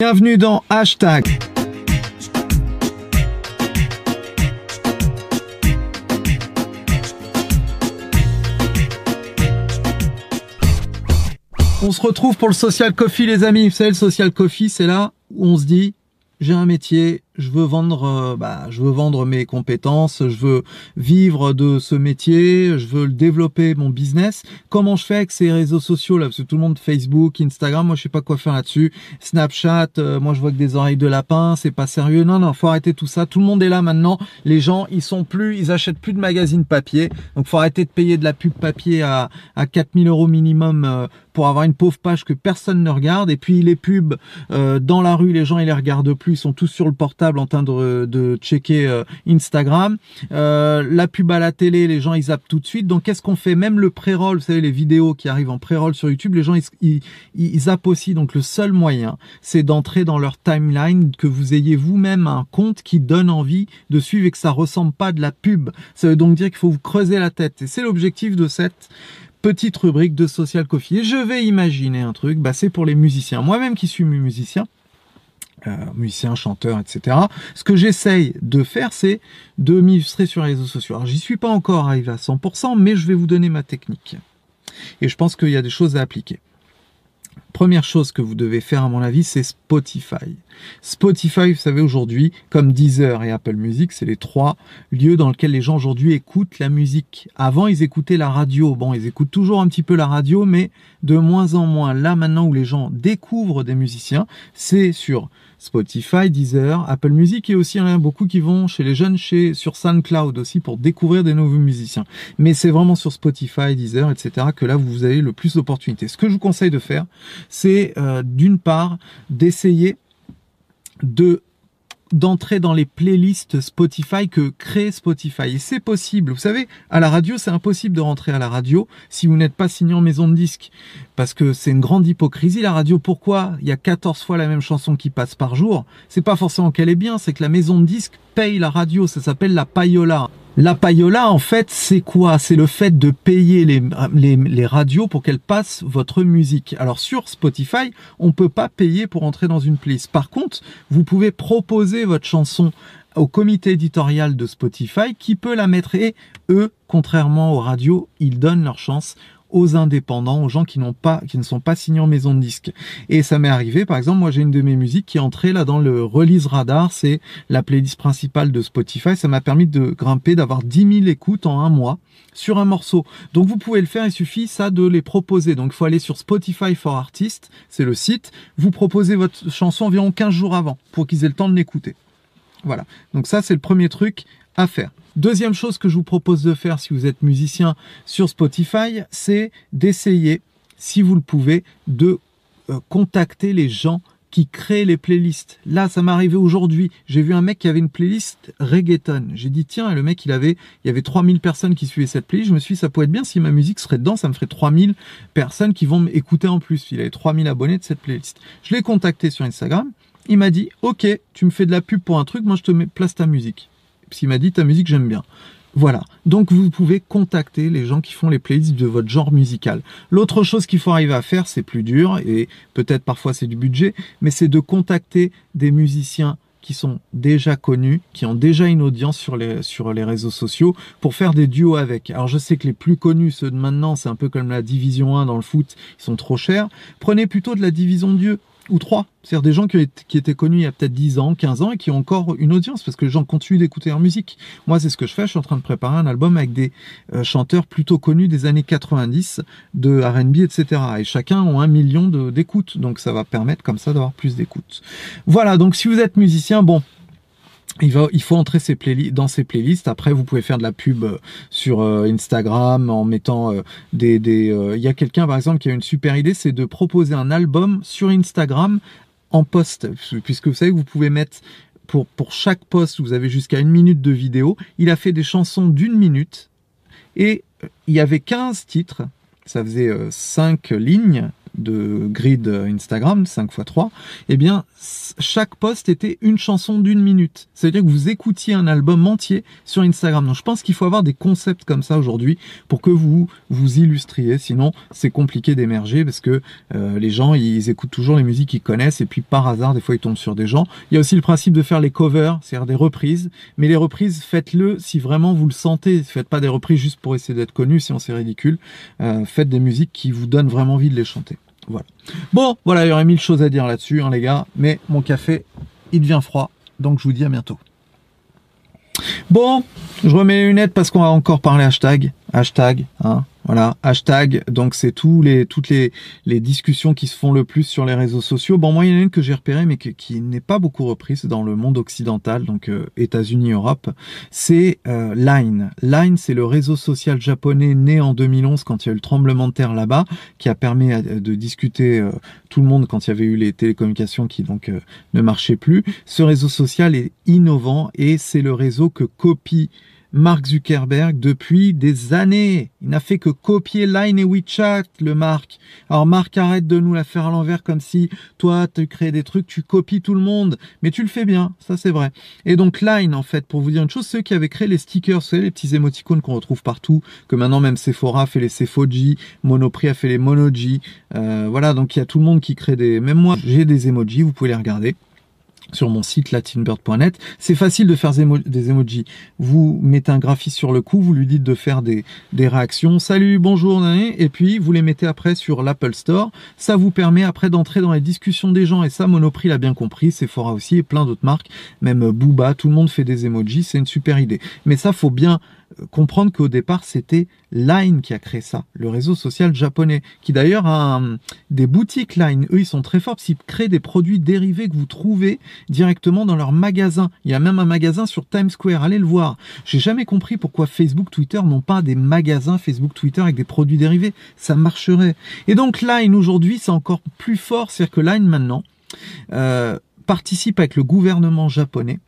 Bienvenue dans Hashtag. On se retrouve pour le Social Coffee les amis. Vous savez le Social Coffee c'est là où on se dit j'ai un métier, je veux vendre, euh, bah, je veux vendre mes compétences, je veux vivre de ce métier, je veux développer mon business. Comment je fais avec ces réseaux sociaux là? Parce que tout le monde Facebook, Instagram, moi je sais pas quoi faire là-dessus. Snapchat, euh, moi je vois que des oreilles de lapin, c'est pas sérieux. Non non, faut arrêter tout ça. Tout le monde est là maintenant. Les gens, ils sont plus, ils achètent plus de magazines papier. Donc faut arrêter de payer de la pub papier à à 4000 euros minimum euh, pour avoir une pauvre page que personne ne regarde. Et puis les pubs dans la rue, les gens ils les regardent plus, ils sont tous sur le en train de, checker euh, Instagram. Euh, la pub à la télé, les gens ils zappent tout de suite. Donc qu'est-ce qu'on fait? Même le pré-roll, vous savez les vidéos qui arrivent en pré-roll sur YouTube, les gens ils, ils, aussi. Donc le seul moyen, c'est d'entrer dans leur timeline, que vous ayez vous-même un compte qui donne envie de suivre et que ça ressemble pas de la pub. Ça veut donc dire qu'il faut vous creuser la tête. Et c'est l'objectif de cette petite rubrique de Social Coffee. Et je vais imaginer un truc, bah, c'est pour les musiciens. Moi-même qui suis musicien, euh, musicien, chanteur, etc. Ce que j'essaye de faire, c'est de m'illustrer sur les réseaux sociaux. Alors, j'y suis pas encore arrivé à 100%, mais je vais vous donner ma technique. Et je pense qu'il y a des choses à appliquer. Première chose que vous devez faire, à mon avis, c'est Spotify. Spotify, vous savez, aujourd'hui, comme Deezer et Apple Music, c'est les trois lieux dans lesquels les gens aujourd'hui écoutent la musique. Avant, ils écoutaient la radio. Bon, ils écoutent toujours un petit peu la radio, mais de moins en moins. Là, maintenant, où les gens découvrent des musiciens, c'est sur Spotify, Deezer, Apple Music et aussi a beaucoup qui vont chez les jeunes chez sur SoundCloud aussi pour découvrir des nouveaux musiciens. Mais c'est vraiment sur Spotify, Deezer, etc. que là vous avez le plus d'opportunités. Ce que je vous conseille de faire, c'est euh, d'une part d'essayer de d'entrer dans les playlists Spotify que crée Spotify. Et c'est possible. Vous savez, à la radio, c'est impossible de rentrer à la radio si vous n'êtes pas signé en maison de disque. Parce que c'est une grande hypocrisie, la radio. Pourquoi il y a 14 fois la même chanson qui passe par jour? C'est pas forcément qu'elle est bien, c'est que la maison de disque paye la radio. Ça s'appelle la payola. La payola, en fait, c'est quoi? C'est le fait de payer les, radios pour qu'elles passent votre musique. Alors sur Spotify, on peut pas payer pour entrer dans une playlist. Par contre, vous pouvez proposer votre chanson au comité éditorial de Spotify qui peut la mettre et eux, contrairement aux radios, ils donnent leur chance aux indépendants, aux gens qui n'ont pas, qui ne sont pas signés en maison de disque. Et ça m'est arrivé, par exemple, moi j'ai une de mes musiques qui est entrée là dans le release radar, c'est la playlist principale de Spotify. Ça m'a permis de grimper, d'avoir 10 000 écoutes en un mois sur un morceau. Donc vous pouvez le faire, il suffit ça de les proposer. Donc il faut aller sur Spotify for Artists, c'est le site. Vous proposez votre chanson environ 15 jours avant pour qu'ils aient le temps de l'écouter. Voilà. Donc ça c'est le premier truc à faire. Deuxième chose que je vous propose de faire si vous êtes musicien sur Spotify, c'est d'essayer, si vous le pouvez, de euh, contacter les gens qui créent les playlists. Là, ça m'est arrivé aujourd'hui. J'ai vu un mec qui avait une playlist reggaeton. J'ai dit, tiens, le mec, il avait, il y avait 3000 personnes qui suivaient cette playlist. Je me suis dit, ça pourrait être bien si ma musique serait dedans. Ça me ferait 3000 personnes qui vont m'écouter en plus. Il avait 3000 abonnés de cette playlist. Je l'ai contacté sur Instagram. Il m'a dit, OK, tu me fais de la pub pour un truc. Moi, je te mets, place ta musique s'il m'a dit ta musique j'aime bien. Voilà. Donc vous pouvez contacter les gens qui font les playlists de votre genre musical. L'autre chose qu'il faut arriver à faire, c'est plus dur et peut-être parfois c'est du budget, mais c'est de contacter des musiciens qui sont déjà connus, qui ont déjà une audience sur les, sur les réseaux sociaux pour faire des duos avec. Alors je sais que les plus connus, ceux de maintenant, c'est un peu comme la division 1 dans le foot, ils sont trop chers. Prenez plutôt de la division Dieu ou trois. C'est-à-dire des gens qui, étaient connus il y a peut-être 10 ans, 15 ans et qui ont encore une audience parce que les gens continuent d'écouter leur musique. Moi, c'est ce que je fais. Je suis en train de préparer un album avec des euh, chanteurs plutôt connus des années 90, de R&B, etc. Et chacun ont un million d'écoutes. Donc, ça va permettre comme ça d'avoir plus d'écoutes. Voilà. Donc, si vous êtes musicien, bon, il, faut entrer ses dans ces playlists. Après, vous pouvez faire de la pub euh, sur euh, Instagram en mettant euh, des... des il y a quelqu'un, par exemple, qui a une super idée, c'est de proposer un album sur Instagram en post. Puisque vous savez que vous pouvez mettre... Pour, pour chaque post, vous avez jusqu'à une minute de vidéo. Il a fait des chansons d'une minute et il y avait 15 titres ça faisait 5 lignes de grid Instagram, 5 x 3, eh bien, chaque post était une chanson d'une minute. C'est-à-dire que vous écoutiez un album entier sur Instagram. Donc, je pense qu'il faut avoir des concepts comme ça aujourd'hui pour que vous vous illustriez. Sinon, c'est compliqué d'émerger parce que euh, les gens, ils écoutent toujours les musiques qu'ils connaissent et puis par hasard, des fois, ils tombent sur des gens. Il y a aussi le principe de faire les covers, c'est-à-dire des reprises. Mais les reprises, faites-le si vraiment vous le sentez. Faites pas des reprises juste pour essayer d'être connu, sinon c'est ridicule. Euh, faites des musiques qui vous donnent vraiment envie de les chanter. Bon, voilà, il y aurait mille choses à dire là-dessus, hein, les gars. Mais mon café, il devient froid. Donc je vous dis à bientôt. Bon, je remets les lunettes parce qu'on va encore parler hashtag. Hashtag, hein, voilà, hashtag, donc c'est les, toutes les, discussions qui se font le plus sur les réseaux sociaux. Bon, moi, il y en a une que j'ai repérée, mais qui n'est pas beaucoup reprise dans le monde occidental, donc euh, États-Unis, Europe. C'est euh, Line. Line, c'est le réseau social japonais né en 2011 quand il y a eu le tremblement de terre là-bas, qui a permis euh, de discuter tout le monde quand il y avait eu les télécommunications qui donc ne marchaient plus. Ce réseau social est innovant et c'est le réseau que copie Mark Zuckerberg depuis des années. Il n'a fait que copier Line et WeChat, le Mark. Alors Mark, arrête de nous la faire à l'envers comme si toi, tu crées des trucs, tu copies tout le monde. Mais tu le fais bien, ça c'est vrai. Et donc Line, en fait, pour vous dire une chose, ceux qui avaient créé les stickers, savez, les petits émoticônes qu'on retrouve partout, que maintenant même Sephora fait les Sephoji, Monoprix a fait les Monoji. Euh, voilà, donc il y a tout le monde qui crée des... Même moi, j'ai des emojis, vous pouvez les regarder sur mon site latinbird.net. C'est facile de faire des emojis. Vous mettez un graphiste sur le coup, vous lui dites de faire des, réactions, salut, bonjour, et puis vous les mettez après sur l'Apple Store. Ça vous permet après d'entrer dans les discussions des gens, et ça, Monoprix l'a bien compris, Sephora aussi, et plein d'autres marques, même Booba, tout le monde fait des emojis, c'est une super idée. Mais ça, faut bien comprendre qu'au départ, c'était Line qui a créé ça, le réseau social japonais, qui d'ailleurs a des boutiques Line. Eux, ils sont très forts qu'ils créent des produits dérivés que vous trouvez directement dans leur magasin. Il y a même un magasin sur Times Square, allez le voir. J'ai jamais compris pourquoi Facebook, Twitter n'ont pas des magasins Facebook, Twitter avec des produits dérivés. Ça marcherait. Et donc Line aujourd'hui, c'est encore plus fort, c'est-à-dire que Line maintenant euh, participe avec le gouvernement japonais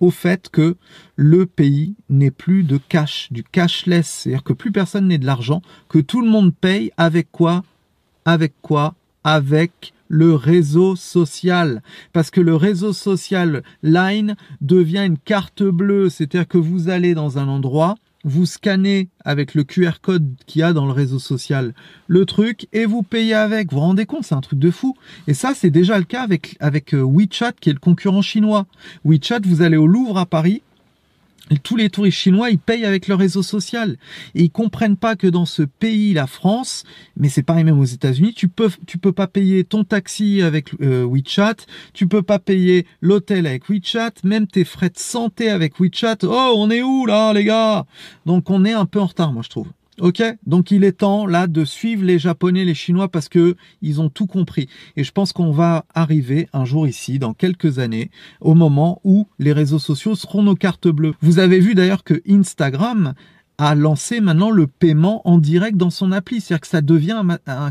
au fait que le pays n'ait plus de cash, du cashless, c'est-à-dire que plus personne n'ait de l'argent, que tout le monde paye avec quoi? Avec quoi? Avec le réseau social. Parce que le réseau social Line devient une carte bleue, c'est-à-dire que vous allez dans un endroit, vous scannez avec le QR code qu'il y a dans le réseau social le truc et vous payez avec. Vous vous rendez compte, c'est un truc de fou. Et ça, c'est déjà le cas avec, avec euh, WeChat qui est le concurrent chinois. WeChat, vous allez au Louvre à Paris, tous les touristes chinois, ils payent avec leur réseau social. Et ils comprennent pas que dans ce pays, la France, mais c'est pareil même aux États-Unis, tu peux, tu peux pas payer ton taxi avec euh, WeChat, tu peux pas payer l'hôtel avec WeChat, même tes frais de santé avec WeChat. Oh, on est où là, les gars? Donc on est un peu en retard, moi, je trouve. Ok, donc il est temps là de suivre les Japonais, les Chinois parce que ils ont tout compris. Et je pense qu'on va arriver un jour ici, dans quelques années, au moment où les réseaux sociaux seront nos cartes bleues. Vous avez vu d'ailleurs que Instagram a lancé maintenant le paiement en direct dans son appli. C'est-à-dire que ça devient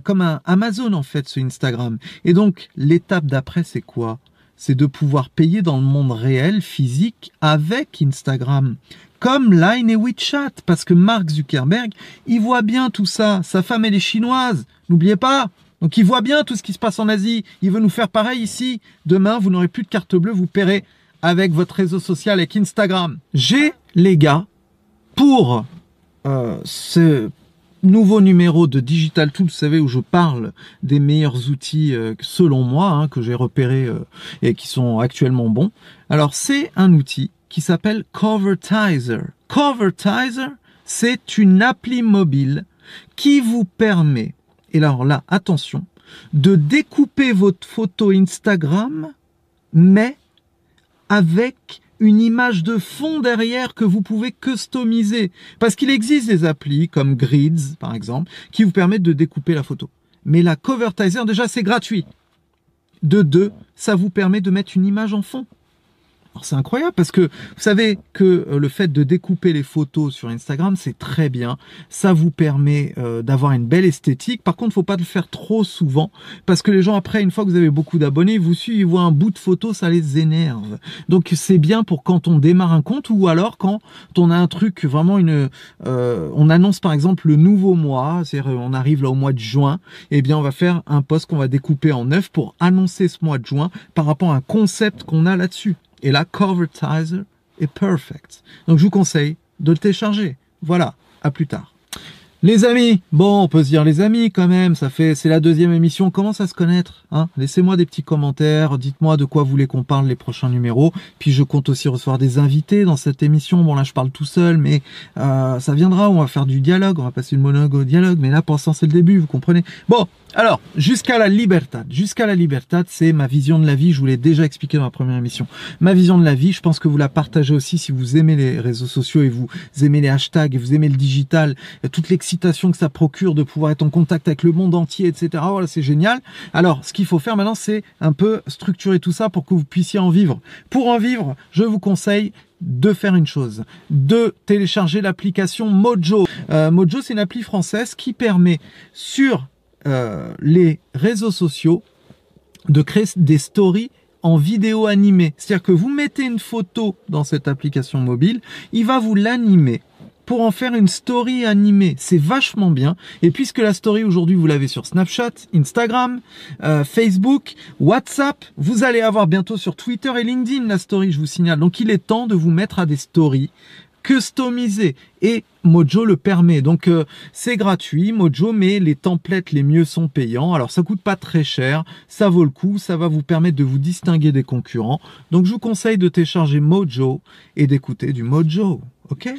comme un Amazon en fait, ce Instagram. Et donc l'étape d'après, c'est quoi? C'est de pouvoir payer dans le monde réel, physique, avec Instagram comme Line et WeChat, parce que Mark Zuckerberg, il voit bien tout ça. Sa femme, elle est chinoise, n'oubliez pas. Donc il voit bien tout ce qui se passe en Asie. Il veut nous faire pareil ici. Demain, vous n'aurez plus de carte bleue, vous paierez avec votre réseau social, avec Instagram. J'ai, les gars, pour euh, ce nouveau numéro de Digital Tool, vous savez, où je parle des meilleurs outils euh, selon moi, hein, que j'ai repérés euh, et qui sont actuellement bons. Alors c'est un outil qui s'appelle Covertizer. Covertizer, c'est une appli mobile qui vous permet, et alors là, attention, de découper votre photo Instagram, mais avec une image de fond derrière que vous pouvez customiser. Parce qu'il existe des applis comme Grids, par exemple, qui vous permettent de découper la photo. Mais la Covertizer, déjà, c'est gratuit. De deux, ça vous permet de mettre une image en fond. C'est incroyable parce que vous savez que euh, le fait de découper les photos sur Instagram, c'est très bien. Ça vous permet euh, d'avoir une belle esthétique. Par contre, faut pas le faire trop souvent parce que les gens après, une fois que vous avez beaucoup d'abonnés, vous suivent, ils voient un bout de photo, ça les énerve. Donc c'est bien pour quand on démarre un compte ou alors quand on a un truc vraiment une, euh, on annonce par exemple le nouveau mois, c'est-à-dire on arrive là au mois de juin, eh bien on va faire un post qu'on va découper en neuf pour annoncer ce mois de juin par rapport à un concept qu'on a là-dessus. Et la Covertizer est perfect. Donc je vous conseille de le télécharger. Voilà, à plus tard. Les amis, bon, on peut se dire les amis quand même, ça fait, c'est la deuxième émission, on commence à se connaître, hein? Laissez-moi des petits commentaires, dites-moi de quoi vous voulez qu'on parle les prochains numéros, puis je compte aussi recevoir des invités dans cette émission, bon là je parle tout seul, mais euh, ça viendra, on va faire du dialogue, on va passer le monologue au dialogue, mais là pour l'instant c'est le début, vous comprenez? Bon, alors, jusqu'à la libertad. Jusqu'à la libertad, c'est ma vision de la vie. Je vous l'ai déjà expliqué dans la première émission. Ma vision de la vie, je pense que vous la partagez aussi si vous aimez les réseaux sociaux et vous aimez les hashtags et vous aimez le digital, toute l'excitation que ça procure de pouvoir être en contact avec le monde entier, etc. Voilà, c'est génial. Alors, ce qu'il faut faire maintenant, c'est un peu structurer tout ça pour que vous puissiez en vivre. Pour en vivre, je vous conseille de faire une chose, de télécharger l'application Mojo. Euh, Mojo, c'est une appli française qui permet sur euh, les réseaux sociaux de créer des stories en vidéo animée. C'est-à-dire que vous mettez une photo dans cette application mobile, il va vous l'animer pour en faire une story animée. C'est vachement bien. Et puisque la story aujourd'hui, vous l'avez sur Snapchat, Instagram, euh, Facebook, WhatsApp, vous allez avoir bientôt sur Twitter et LinkedIn la story, je vous signale. Donc il est temps de vous mettre à des stories customisé et Mojo le permet. Donc euh, c'est gratuit Mojo mais les templates les mieux sont payants. Alors ça coûte pas très cher, ça vaut le coup, ça va vous permettre de vous distinguer des concurrents. Donc je vous conseille de télécharger Mojo et d'écouter du Mojo. OK?